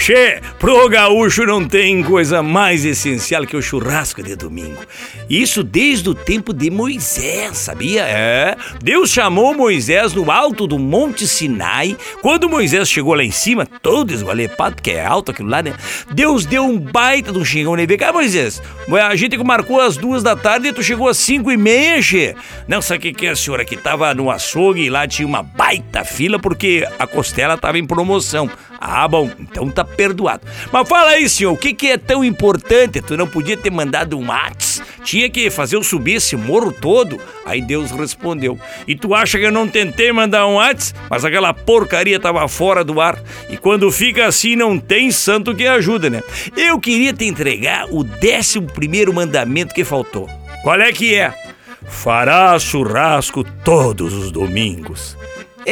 Che, pro gaúcho não tem coisa mais essencial que o churrasco de domingo. Isso desde o tempo de Moisés, sabia? É. Deus chamou Moisés no alto do Monte Sinai. Quando Moisés chegou lá em cima, todo esgualepado, porque é alto aquilo lá, né? Deus deu um baita de um xingão nele. Cá, Moisés. A gente marcou às duas da tarde e tu chegou às cinco e meia, Che. Não, sabe o que, que é, senhora? Que tava no açougue e lá tinha uma baita fila porque a costela tava em promoção. Ah, bom, então tá perdoado. Mas fala aí, senhor, o que, que é tão importante? Tu não podia ter mandado um Whats? Tinha que fazer eu subir esse morro todo? Aí Deus respondeu. E tu acha que eu não tentei mandar um Whats? Mas aquela porcaria tava fora do ar. E quando fica assim, não tem santo que ajuda, né? Eu queria te entregar o décimo primeiro mandamento que faltou. Qual é que é? Fará churrasco todos os domingos.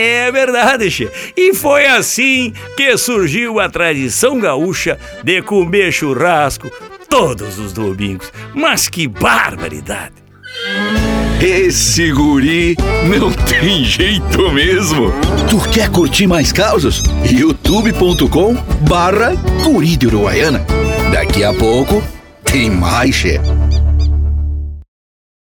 É verdade, che. E foi assim que surgiu a tradição gaúcha de comer churrasco todos os domingos. Mas que barbaridade! Esse guri não tem jeito mesmo. Tu quer curtir mais causas? youtube.com barra guri de Uruguaiana. Daqui a pouco tem mais, che.